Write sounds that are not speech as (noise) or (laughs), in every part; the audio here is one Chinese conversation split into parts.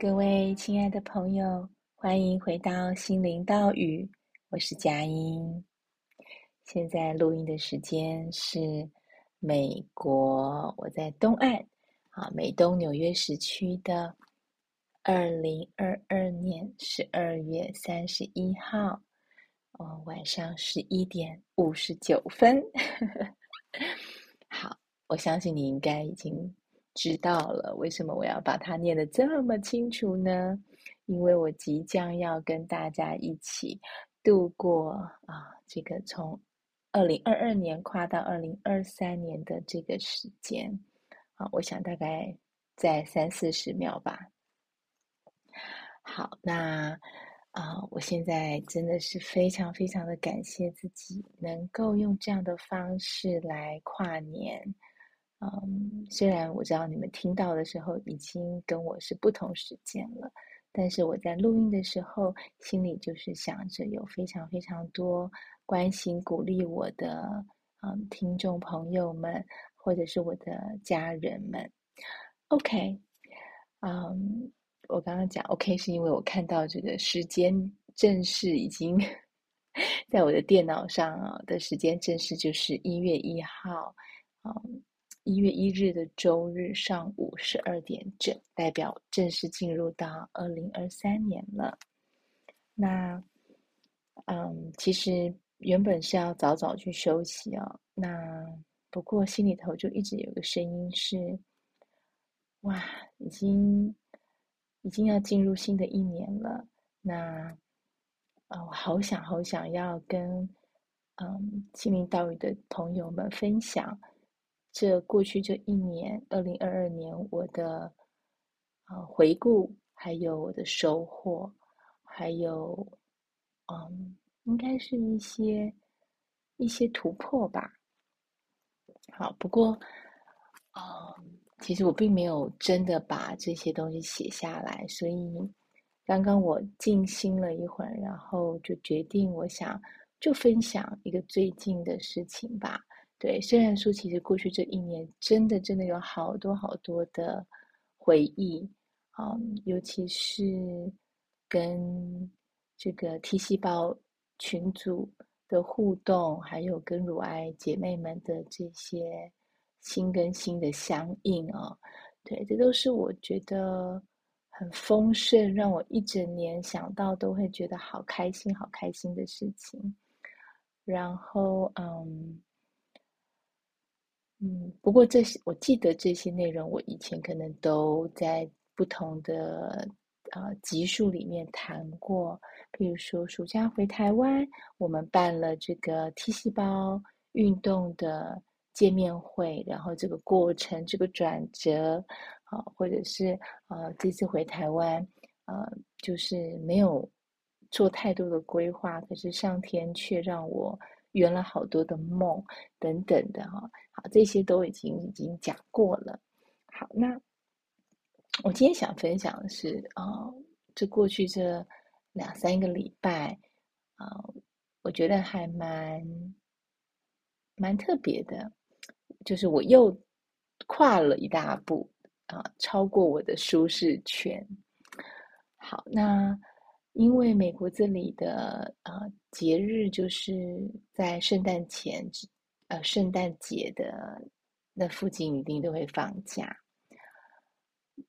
各位亲爱的朋友，欢迎回到心灵岛屿，我是佳音。现在录音的时间是美国，我在东岸啊，美东纽约时区的二零二二年十二月三十一号，哦，晚上十一点五十九分。(laughs) 好，我相信你应该已经。知道了，为什么我要把它念得这么清楚呢？因为我即将要跟大家一起度过啊，这个从二零二二年跨到二零二三年的这个时间啊，我想大概在三四十秒吧。好，那啊，我现在真的是非常非常的感谢自己能够用这样的方式来跨年。嗯，虽然我知道你们听到的时候已经跟我是不同时间了，但是我在录音的时候，心里就是想着有非常非常多关心鼓励我的嗯听众朋友们，或者是我的家人们。OK，嗯，我刚刚讲 OK 是因为我看到这个时间正式已经 (laughs) 在我的电脑上啊的时间正式就是一月一号，嗯。一月一日的周日上午十二点整，代表正式进入到二零二三年了。那，嗯，其实原本是要早早去休息哦。那不过心里头就一直有个声音是：哇，已经已经要进入新的一年了。那，啊，我好想好想要跟嗯心灵岛屿的朋友们分享。这过去这一年，二零二二年，我的啊回顾，还有我的收获，还有嗯，应该是一些一些突破吧。好，不过啊、嗯，其实我并没有真的把这些东西写下来，所以刚刚我静心了一会儿，然后就决定，我想就分享一个最近的事情吧。对，虽然说其实过去这一年真的真的有好多好多的回忆，嗯，尤其是跟这个 T 细胞群组的互动，还有跟乳癌姐妹们的这些心跟心的相应啊，对，这都是我觉得很丰盛，让我一整年想到都会觉得好开心、好开心的事情。然后，嗯。嗯，不过这些我记得这些内容，我以前可能都在不同的呃集数里面谈过。比如说暑假回台湾，我们办了这个 T 细胞运动的见面会，然后这个过程这个转折啊、或者是呃这次回台湾，呃就是没有做太多的规划，可是上天却让我。圆了好多的梦，等等的哈，好，这些都已经已经讲过了。好，那我今天想分享的是啊、这过去这两三个礼拜啊、我觉得还蛮蛮特别的，就是我又跨了一大步啊、超过我的舒适圈。好，那。因为美国这里的呃节日就是在圣诞前，呃圣诞节的那附近一定都会放假。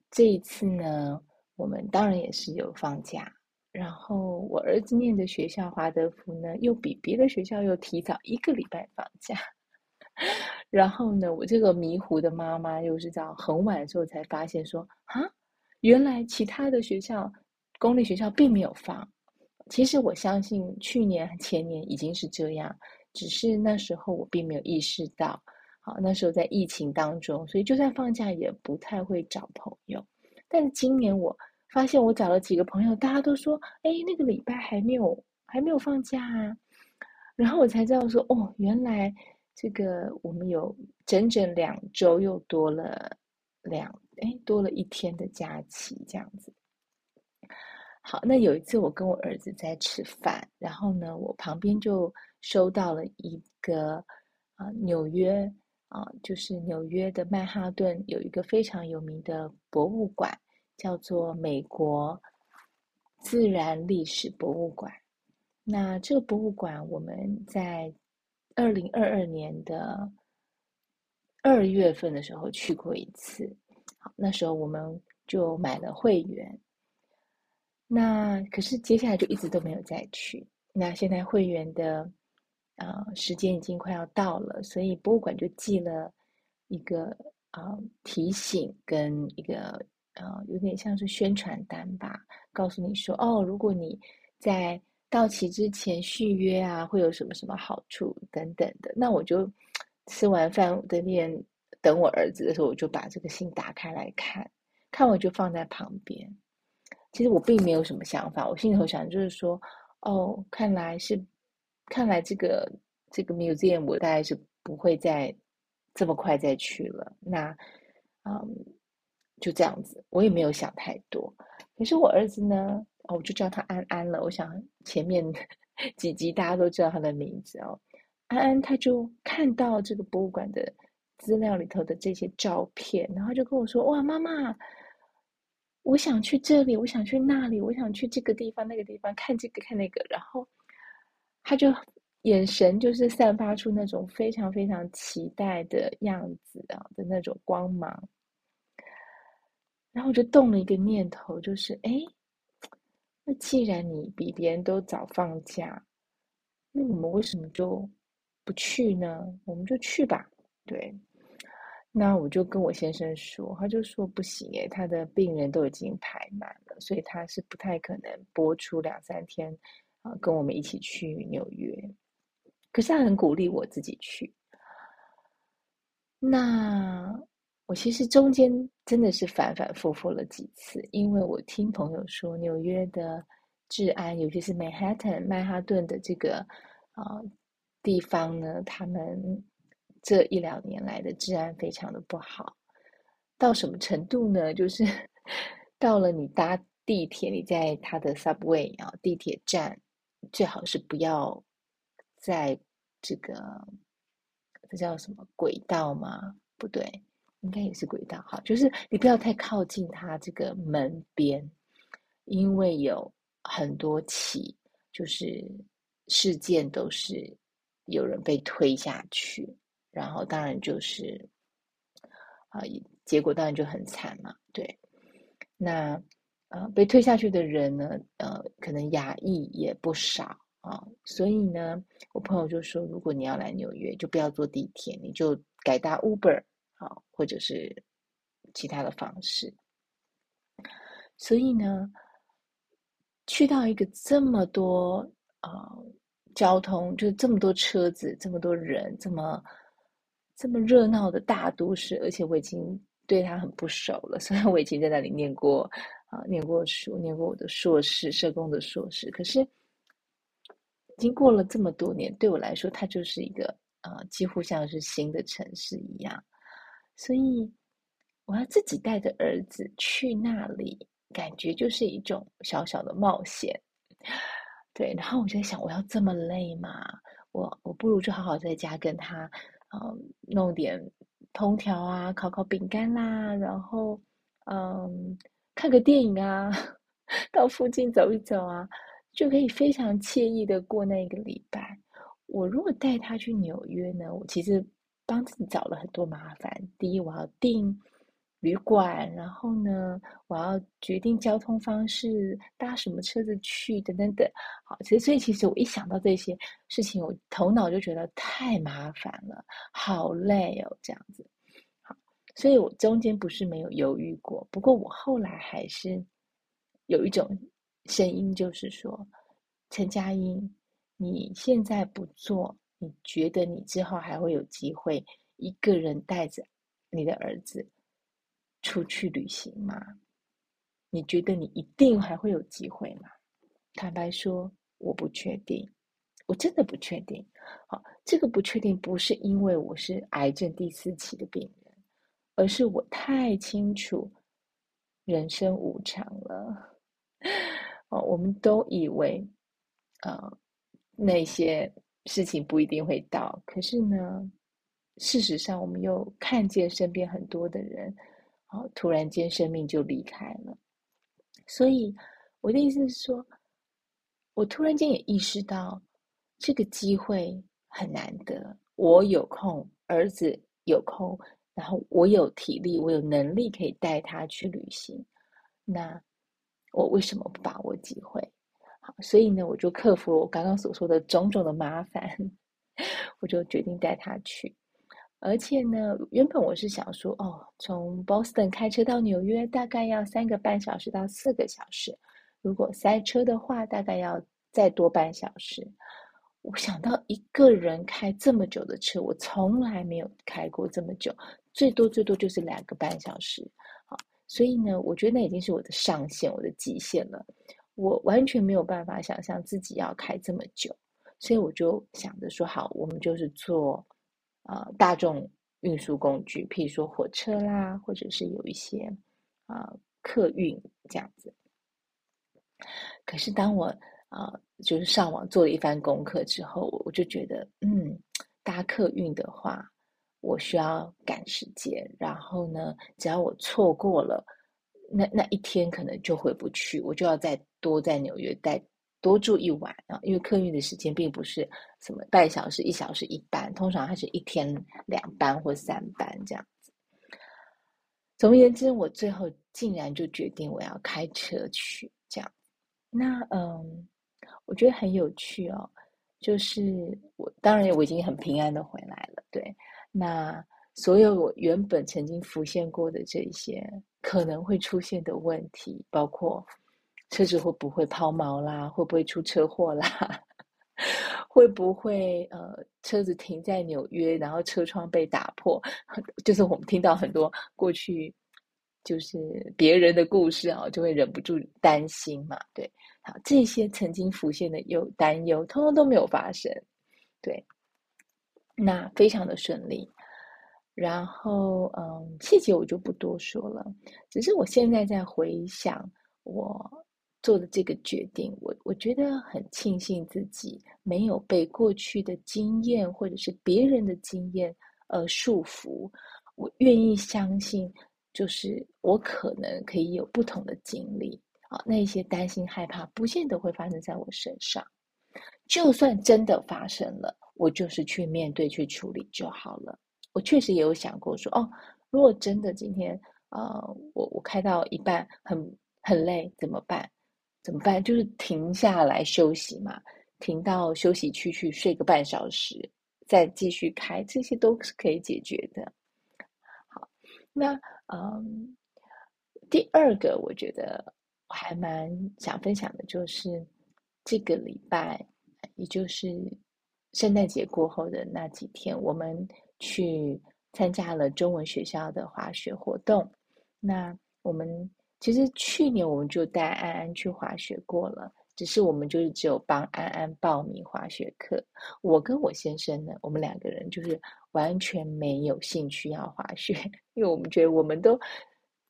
这一次呢，我们当然也是有放假。然后我儿子念的学校华德福呢，又比别的学校又提早一个礼拜放假。(laughs) 然后呢，我这个迷糊的妈妈又是到很晚的时候才发现说啊，原来其他的学校。公立学校并没有放，其实我相信去年前年已经是这样，只是那时候我并没有意识到。好，那时候在疫情当中，所以就算放假也不太会找朋友。但是今年我发现我找了几个朋友，大家都说：“哎，那个礼拜还没有还没有放假啊。”然后我才知道说：“哦，原来这个我们有整整两周又多了两哎多了一天的假期，这样子。”好，那有一次我跟我儿子在吃饭，然后呢，我旁边就收到了一个啊、纽约啊、就是纽约的曼哈顿有一个非常有名的博物馆，叫做美国自然历史博物馆。那这个博物馆，我们在二零二二年的二月份的时候去过一次。好，那时候我们就买了会员。那可是接下来就一直都没有再去。那现在会员的呃时间已经快要到了，所以博物馆就寄了一个呃提醒跟一个呃有点像是宣传单吧，告诉你说哦，如果你在到期之前续约啊，会有什么什么好处等等的。那我就吃完饭在那边等我儿子的时候，我就把这个信打开来看，看我就放在旁边。其实我并没有什么想法，我心里头想就是说，哦，看来是，看来这个这个 museum 我大概是不会再这么快再去了。那，嗯，就这样子，我也没有想太多。可是我儿子呢？哦，我就叫他安安了。我想前面 (laughs) 几集大家都知道他的名字哦。安安他就看到这个博物馆的资料里头的这些照片，然后就跟我说：“哇，妈妈，我想去这里，我想去那里，我想去这个地方那个地方看这个看那个。”然后他就眼神就是散发出那种非常非常期待的样子啊的那种光芒。然后我就动了一个念头，就是哎。那既然你比别人都早放假，那我们为什么就不去呢？我们就去吧。对，那我就跟我先生说，他就说不行诶，他的病人都已经排满了，所以他是不太可能播出两三天啊，跟我们一起去纽约。可是他很鼓励我自己去。那。我其实中间真的是反反复复了几次，因为我听朋友说，纽约的治安，尤其是曼哈顿、曼哈顿的这个啊、地方呢，他们这一两年来的治安非常的不好。到什么程度呢？就是 (laughs) 到了你搭地铁，你在他的 subway 啊地铁站，最好是不要在这个这叫什么轨道吗？不对。应该也是轨道，好，就是你不要太靠近它这个门边，因为有很多起就是事件都是有人被推下去，然后当然就是啊，结果当然就很惨嘛，对。那呃，被推下去的人呢，呃，可能亚裔也不少啊，所以呢，我朋友就说，如果你要来纽约，就不要坐地铁，你就改搭 Uber。好，或者是其他的方式。所以呢，去到一个这么多呃交通，就这么多车子，这么多人，这么这么热闹的大都市，而且我已经对他很不熟了。(laughs) 虽然我已经在那里念过啊、念过书，念过我的硕士，社工的硕士，可是已经过了这么多年，对我来说，它就是一个呃，几乎像是新的城市一样。所以，我要自己带着儿子去那里，感觉就是一种小小的冒险。对，然后我就在想，我要这么累吗？我我不如就好好在家跟他，嗯，弄点烹调啊，烤烤饼干啦，然后嗯，看个电影啊，(laughs) 到附近走一走啊，就可以非常惬意的过那一个礼拜。我如果带他去纽约呢，我其实。帮自己找了很多麻烦。第一，我要订旅馆，然后呢，我要决定交通方式，搭什么车子去，等等等。好，其实所以其实我一想到这些事情，我头脑就觉得太麻烦了，好累哦，这样子。好，所以我中间不是没有犹豫过，不过我后来还是有一种声音，就是说，陈佳音，你现在不做。你觉得你之后还会有机会一个人带着你的儿子出去旅行吗？你觉得你一定还会有机会吗？坦白说，我不确定，我真的不确定。好，这个不确定不是因为我是癌症第四期的病人，而是我太清楚人生无常了。哦，我们都以为，呃，那些。事情不一定会到，可是呢，事实上我们又看见身边很多的人，啊，突然间生命就离开了。所以我的意思是说，我突然间也意识到这个机会很难得，我有空，儿子有空，然后我有体力，我有能力可以带他去旅行，那我为什么不把握机会？好，所以呢，我就克服了我刚刚所说的种种的麻烦，(laughs) 我就决定带他去。而且呢，原本我是想说，哦，从 Boston 开车到纽约大概要三个半小时到四个小时，如果塞车的话，大概要再多半小时。我想到一个人开这么久的车，我从来没有开过这么久，最多最多就是两个半小时。好，所以呢，我觉得那已经是我的上限，我的极限了。我完全没有办法想象自己要开这么久，所以我就想着说，好，我们就是坐。呃，大众运输工具，譬如说火车啦，或者是有一些啊、客运这样子。可是当我啊、就是上网做了一番功课之后，我就觉得，嗯，搭客运的话，我需要赶时间，然后呢，只要我错过了那那一天，可能就回不去，我就要再多在纽约待。多住一晚啊，因为客运的时间并不是什么半小时、一小时一班，通常它是一天两班或三班这样子。总而言之，我最后竟然就决定我要开车去这样。那嗯，我觉得很有趣哦，就是我当然我已经很平安的回来了，对。那所有我原本曾经浮现过的这些可能会出现的问题，包括。车子会不会抛锚啦？会不会出车祸啦？(laughs) 会不会呃，车子停在纽约，然后车窗被打破？(laughs) 就是我们听到很多过去就是别人的故事啊，就会忍不住担心嘛。对，好，这些曾经浮现的忧担忧，通通都没有发生。对，那非常的顺利。然后嗯，细节我就不多说了，只是我现在在回想我。做的这个决定，我我觉得很庆幸自己没有被过去的经验或者是别人的经验而束缚。我愿意相信，就是我可能可以有不同的经历啊。那一些担心害怕，不见得会发生在我身上。就算真的发生了，我就是去面对、去处理就好了。我确实也有想过说，哦，如果真的今天，呃，我我开到一半很很累，怎么办？怎么办？就是停下来休息嘛，停到休息区去睡个半小时，再继续开，这些都是可以解决的。好，那嗯，第二个我觉得我还蛮想分享的，就是这个礼拜，也就是圣诞节过后的那几天，我们去参加了中文学校的滑雪活动。那我们。其实去年我们就带安安去滑雪过了，只是我们就是只有帮安安报名滑雪课。我跟我先生呢，我们两个人就是完全没有兴趣要滑雪，因为我们觉得我们都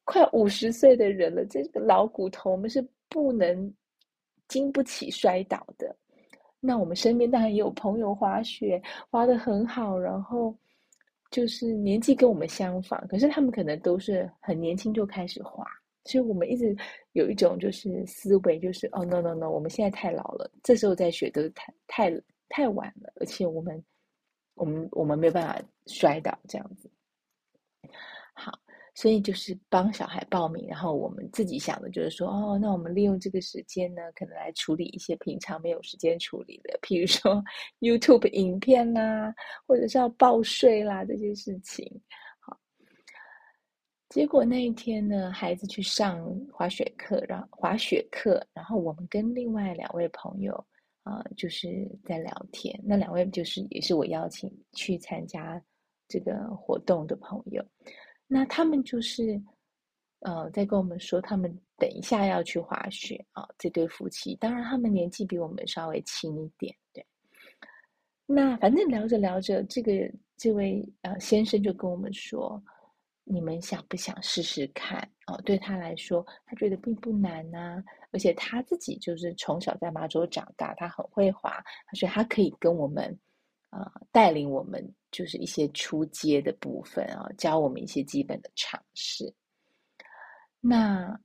快五十岁的人了，这个老骨头我们是不能经不起摔倒的。那我们身边当然也有朋友滑雪，滑得很好，然后就是年纪跟我们相仿，可是他们可能都是很年轻就开始滑。所以我们一直有一种就是思维，就是哦，no no no，我们现在太老了，这时候再学都太太太晚了，而且我们我们我们没有办法摔倒这样子。好，所以就是帮小孩报名，然后我们自己想的就是说，哦，那我们利用这个时间呢，可能来处理一些平常没有时间处理的，譬如说 (laughs) YouTube 影片啦，或者是要报税啦这些事情。结果那一天呢，孩子去上滑雪课，然后滑雪课，然后我们跟另外两位朋友啊、就是在聊天。那两位就是也是我邀请去参加这个活动的朋友。那他们就是呃，在跟我们说，他们等一下要去滑雪啊。这对夫妻，当然他们年纪比我们稍微轻一点，对。那反正聊着聊着，这个这位呃先生就跟我们说。你们想不想试试看？哦，对他来说，他觉得并不难呐、而且他自己就是从小在马州长大，他很会滑，所以他可以跟我们，啊、带领我们，就是一些初阶的部分啊，教我们一些基本的常识。那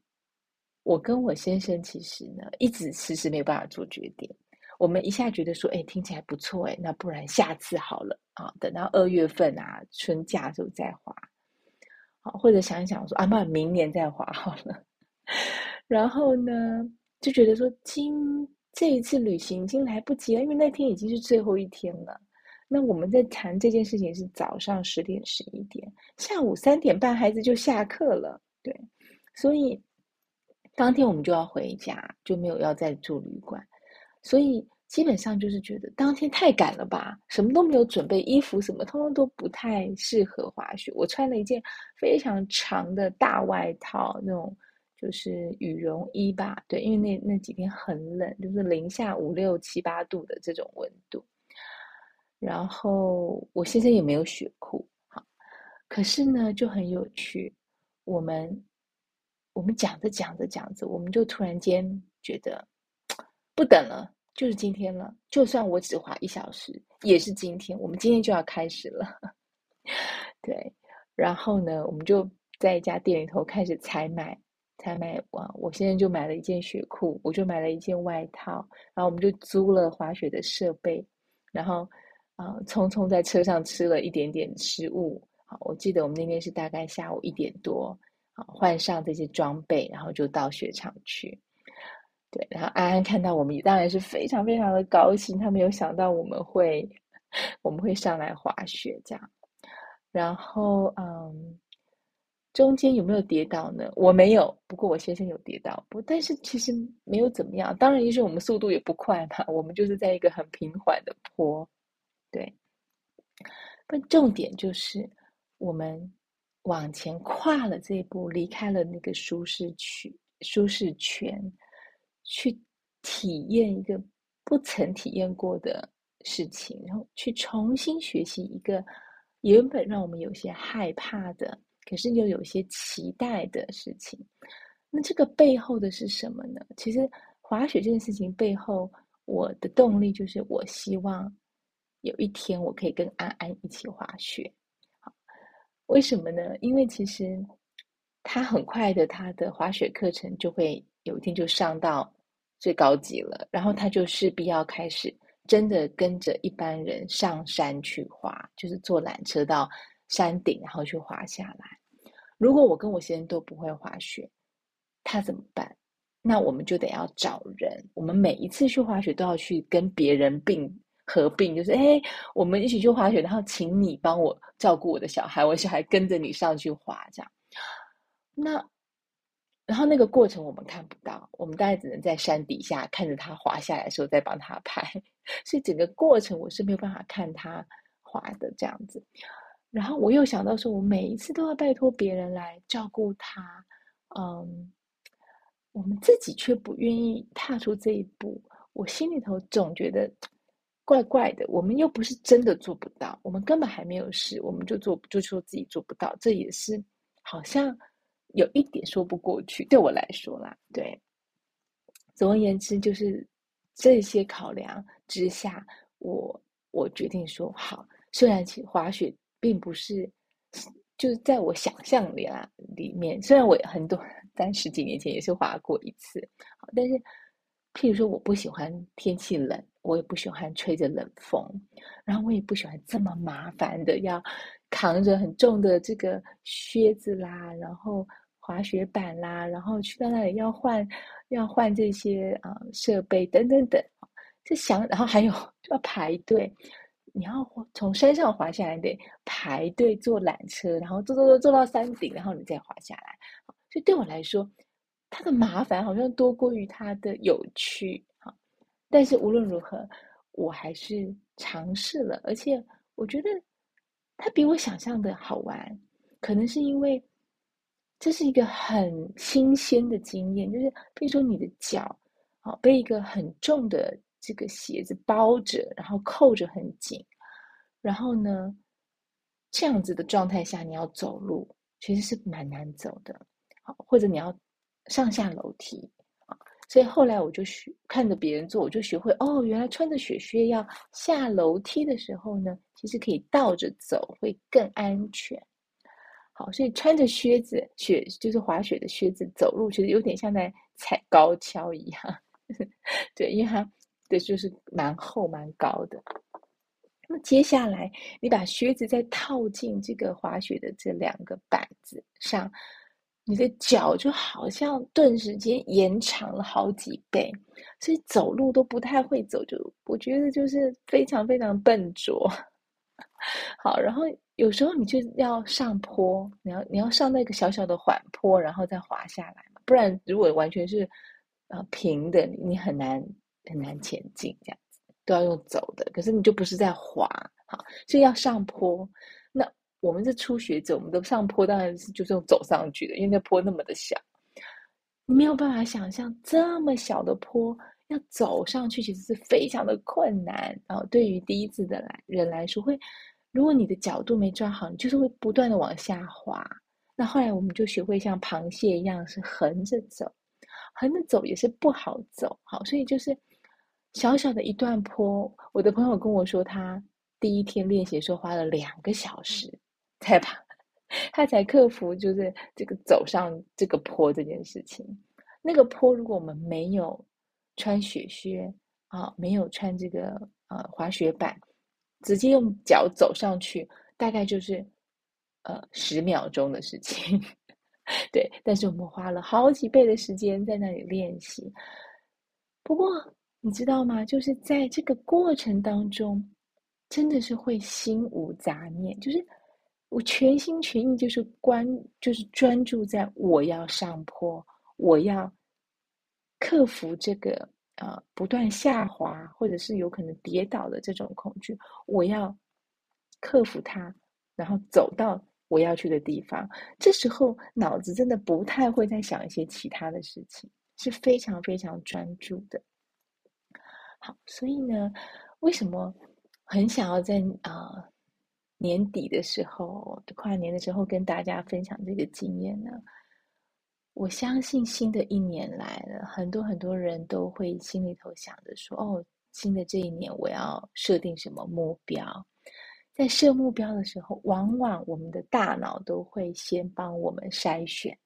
我跟我先生其实呢，一直迟迟没有办法做决定。我们一下觉得说，哎，听起来不错，哎，那不然下次好了啊，等到二月份啊，春假的时候再滑，好，或者想一想说，啊，那明年再滑好了。(laughs) 然后呢，就觉得说，今这一次旅行已经来不及了，因为那天已经是最后一天了。那我们在谈这件事情是早上十点十一点，下午三点半孩子就下课了，对，所以当天我们就要回家，就没有要再住旅馆。所以基本上就是觉得当天太赶了吧，什么都没有准备，衣服什么通通都不太适合滑雪。我穿了一件非常长的大外套，那种就是羽绒衣吧，对，因为那那几天很冷，就是零下五六七八度的这种温度。然后我先生也没有雪裤，好，可是呢就很有趣，我们我们讲着讲着讲着，我们就突然间觉得不等了。就是今天了，就算我只滑一小时，也是今天。我们今天就要开始了，(laughs) 对。然后呢，我们就在一家店里头开始采买，采买完，我现在就买了一件雪裤，我就买了一件外套，然后我们就租了滑雪的设备，然后啊、匆匆在车上吃了一点点食物。好，我记得我们那天是大概下午一点多，啊，换上这些装备，然后就到雪场去。对，然后安安看到我们，当然是非常非常的高兴。他没有想到我们会，我们会上来滑雪这样。然后，嗯，中间有没有跌倒呢？我没有，不过我先生有跌倒。不，但是其实没有怎么样。当然，因为我们速度也不快嘛，我们就是在一个很平缓的坡。对，但重点就是我们往前跨了这一步，离开了那个舒适区、舒适圈。去体验一个不曾体验过的事情，然后去重新学习一个原本让我们有些害怕的，可是又有些期待的事情。那这个背后的是什么呢？其实滑雪这件事情背后，我的动力就是我希望有一天我可以跟安安一起滑雪。为什么呢？因为其实他很快的，他的滑雪课程就会有一天就上到。最高级了，然后他就势必要开始真的跟着一般人上山去滑，就是坐缆车到山顶，然后去滑下来。如果我跟我先生都不会滑雪，他怎么办？那我们就得要找人。我们每一次去滑雪都要去跟别人并合并，就是哎，我们一起去滑雪，然后请你帮我照顾我的小孩，我小孩跟着你上去滑，这样。那。然后那个过程我们看不到，我们大概只能在山底下看着他滑下来的时候再帮他拍，(laughs) 所以整个过程我是没有办法看他滑的这样子。然后我又想到说，我每一次都要拜托别人来照顾他，嗯，我们自己却不愿意踏出这一步，我心里头总觉得怪怪的。我们又不是真的做不到，我们根本还没有试，我们就做就说自己做不到，这也是好像。有一点说不过去，对我来说啦，对。总而言之，就是这些考量之下，我我决定说好。虽然其滑雪并不是，就是在我想象里啦里面，虽然我很多在十几年前也是滑过一次，好，但是譬如说我不喜欢天气冷，我也不喜欢吹着冷风，然后我也不喜欢这么麻烦的要扛着很重的这个靴子啦，然后。滑雪板啦，然后去到那里要换，要换这些啊、设备等等等，就想，然后还有要排队，你要从山上滑下来得排队坐缆车，然后坐坐坐坐到山顶，然后你再滑下来。就对我来说，它的麻烦好像多过于它的有趣。但是无论如何，我还是尝试了，而且我觉得它比我想象的好玩，可能是因为。这是一个很新鲜的经验，就是比如说你的脚，啊，被一个很重的这个鞋子包着，然后扣着很紧，然后呢，这样子的状态下你要走路，其实是蛮难走的，好，或者你要上下楼梯，啊，所以后来我就学看着别人做，我就学会哦，原来穿着雪靴要下楼梯的时候呢，其实可以倒着走会更安全。好，所以穿着靴子，雪就是滑雪的靴子走路，其实有点像在踩高跷一样。(laughs) 对，因为它的就是蛮厚蛮高的。那么接下来，你把靴子再套进这个滑雪的这两个板子上，你的脚就好像顿时间延长了好几倍，所以走路都不太会走，就我觉得就是非常非常笨拙。好，然后有时候你就要上坡，你要你要上那个小小的缓坡，然后再滑下来嘛，不然如果完全是呃平的，你很难很难前进这样子。都要用走的，可是你就不是在滑，好，所以要上坡。那我们是初学者，我们的上坡当然是就是用走上去的，因为那坡那么的小，你没有办法想象这么小的坡要走上去，其实是非常的困难。然后对于第一次的来人来说，会如果你的角度没抓好，你就是会不断的往下滑。那后来我们就学会像螃蟹一样是横着走，横着走也是不好走，好，所以就是。小小的一段坡，我的朋友跟我说，他第一天练习的时候花了两个小时才把，他才克服就是这个走上这个坡这件事情。那个坡，如果我们没有穿雪靴啊，没有穿这个呃滑雪板，直接用脚走上去，大概就是呃十秒钟的事情。(laughs) 对，但是我们花了好几倍的时间在那里练习。不过。你知道吗？就是在这个过程当中，真的是会心无杂念，就是我全心全意，就是关，就是专注在我要上坡，我要克服这个呃不断下滑或者是有可能跌倒的这种恐惧，我要克服它，然后走到我要去的地方。这时候脑子真的不太会再想一些其他的事情，是非常非常专注的。好，所以呢，为什么很想要在啊、年底的时候，跨年的时候跟大家分享这个经验呢？我相信新的一年来了，很多很多人都会心里头想着说：“哦，新的这一年我要设定什么目标？”在设目标的时候，往往我们的大脑都会先帮我们筛选，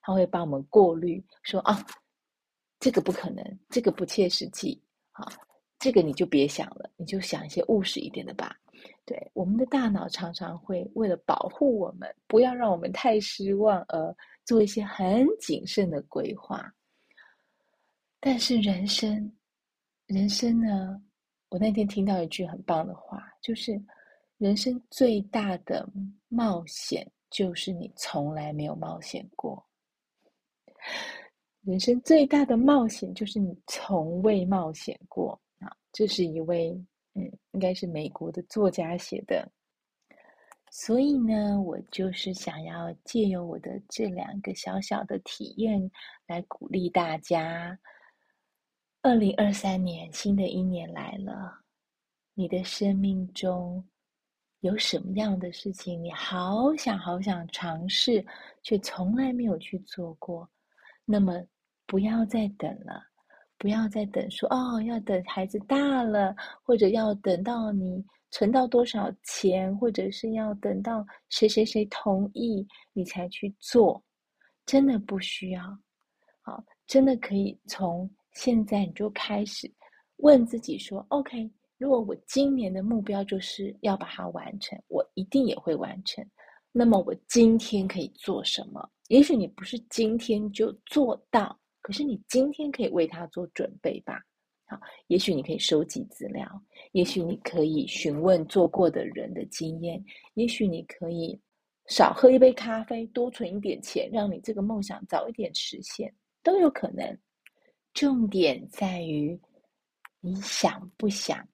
他会帮我们过滤，说：“啊，这个不可能，这个不切实际。”好，这个你就别想了，你就想一些务实一点的吧。对，我们的大脑常常会为了保护我们，不要让我们太失望，而做一些很谨慎的规划。但是人生，人生呢？我那天听到一句很棒的话，就是人生最大的冒险，就是你从来没有冒险过。人生最大的冒险就是你从未冒险过啊！这是一位嗯，应该是美国的作家写的。所以呢，我就是想要借由我的这两个小小的体验来鼓励大家。二零二三年，新的一年来了，你的生命中有什么样的事情，你好想好想尝试，却从来没有去做过？那么。不要再等了，不要再等说，说哦，要等孩子大了，或者要等到你存到多少钱，或者是要等到谁谁谁同意你才去做，真的不需要。好，真的可以从现在你就开始问自己说：OK，如果我今年的目标就是要把它完成，我一定也会完成。那么我今天可以做什么？也许你不是今天就做到。可是你今天可以为他做准备吧？好，也许你可以收集资料，也许你可以询问做过的人的经验，也许你可以少喝一杯咖啡，多存一点钱，让你这个梦想早一点实现，都有可能。重点在于你想不想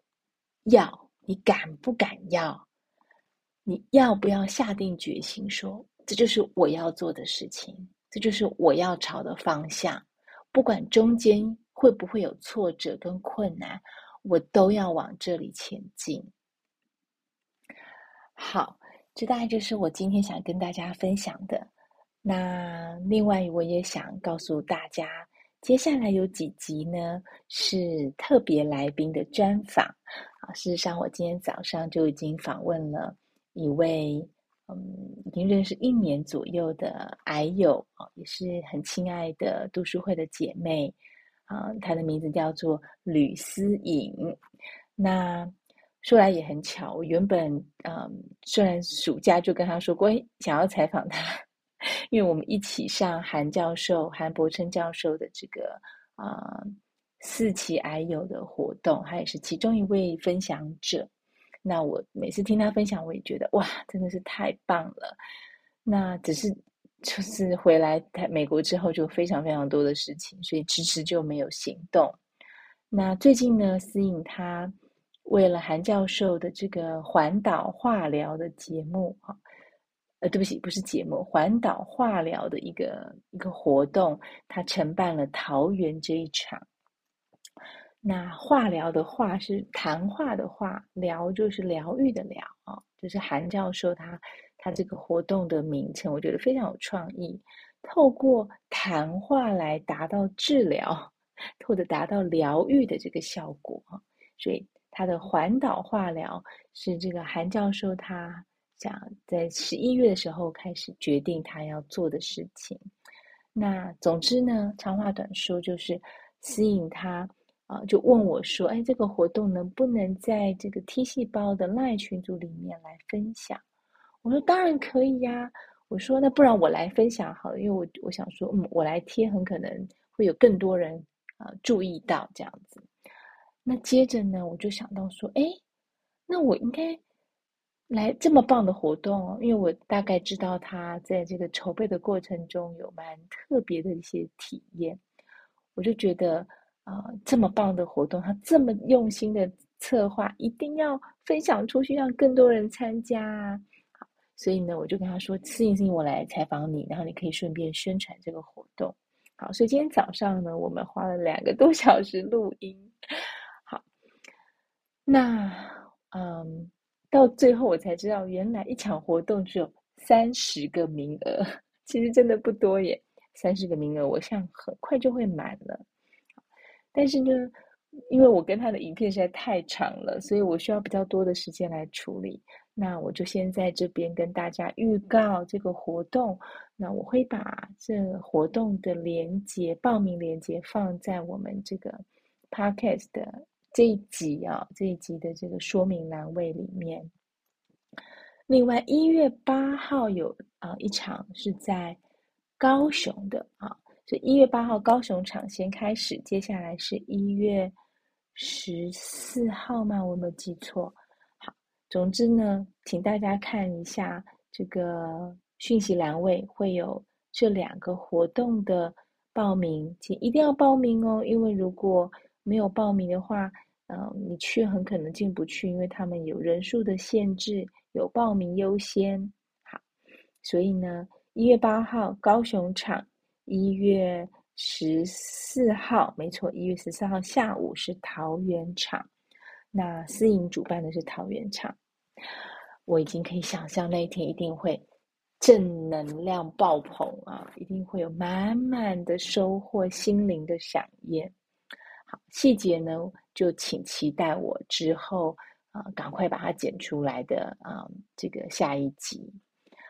要，你敢不敢要，你要不要下定决心说，这就是我要做的事情，这就是我要朝的方向。不管中间会不会有挫折跟困难，我都要往这里前进。好，这大概就是我今天想跟大家分享的。那另外，我也想告诉大家，接下来有几集呢，是特别来宾的专访。啊，事实上，我今天早上就已经访问了一位嗯，已经认识一年左右的癌友啊，也是很亲爱的读书会的姐妹啊，他的名字叫做吕思颖。那说来也很巧，我原本嗯，虽然暑假就跟他说过想要采访他，因为我们一起上韩教授韩柏檉教授的这个啊。四期癌友的活动，他也是其中一位分享者。那我每次听他分享，我也觉得哇，真的是太棒了。那只是就是回来台美国之后，就非常非常多的事情，所以迟迟就没有行动。那最近呢，思颖他为了韩教授的这个环岛化疗的节目，哈，呃，对不起，不是节目，环岛化疗的一个一个活动，他承办了桃园这一场。那化疗的化是谈话的话，疗就是疗愈的疗啊，就是韩教授他他这个活动的名称，我觉得非常有创意。透过谈话来达到治疗或者达到疗愈的这个效果，所以他的环岛化疗是这个韩教授他想在十一月的时候开始决定他要做的事情。那总之呢，长话短说就是吸引他。啊，就问我说：“哎，这个活动能不能在这个 T 细胞的 LINE 群组里面来分享？”我说：“当然可以呀。”我说：“那不然我来分享好了，因为我我想说，嗯，我来贴，很可能会有更多人啊注意到这样子。”那接着呢，我就想到说：“哎，那我应该来这么棒的活动，因为我大概知道他在这个筹备的过程中有蛮特别的一些体验，我就觉得。”啊、呃，这么棒的活动，他这么用心的策划，一定要分享出去，让更多人参加啊！所以呢，我就跟他说：“思颖，思颖，我来采访你，然后你可以顺便宣传这个活动。”好，所以今天早上呢，我们花了两个多小时录音。好，那嗯，到最后我才知道，原来一场活动只有三十个名额，其实真的不多耶。三十个名额，我想很快就会满了。但是呢，因为我跟他的影片实在太长了，所以我需要比较多的时间来处理。那我就先在这边跟大家预告这个活动。那我会把这活动的连接、报名连接放在我们这个 podcast 的这一集啊，这一集的这个说明栏位里面。另外，一月八号有啊一场是在高雄的啊。是一月八号高雄场先开始，接下来是一月十四号吗？我有没有记错？总之呢，请大家看一下这个讯息栏位，会有这两个活动的报名，请一定要报名哦，因为如果没有报名的话，嗯、你去很可能进不去，因为他们有人数的限制，有报名优先。好，所以呢，一月八号高雄场。一月十四号，没错，一月十四号下午是桃园场，那思颖主办的是桃园场，我已经可以想象那一天一定会正能量爆棚啊，一定会有满满的收获，心灵的饗宴。好，细节呢，就请期待我之后啊，赶快把它剪出来的啊，这个下一集。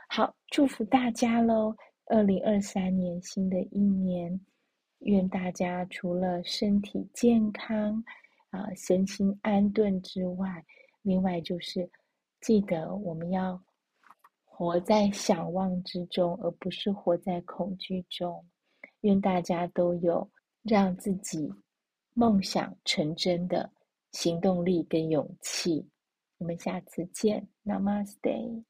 好，祝福大家喽！二零二三年，新的一年，愿大家除了身体健康啊、身心安顿之外，另外就是记得我们要活在想望之中，而不是活在恐惧中。愿大家都有让自己梦想成真的行动力跟勇气。我们下次见，Namaste。